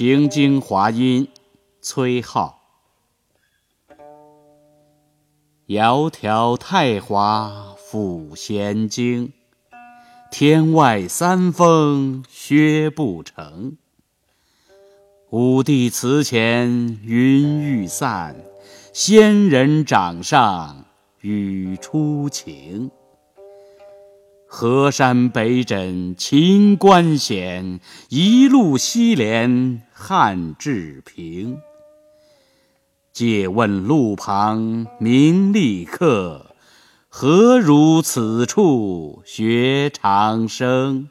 行经华阴，崔颢。窈窕太华赋闲经，天外三峰薛不成。武帝祠前云欲散，仙人掌上雨初晴。河山北枕秦关险，一路西连汉至平。借问路旁名利客，何如此处学长生？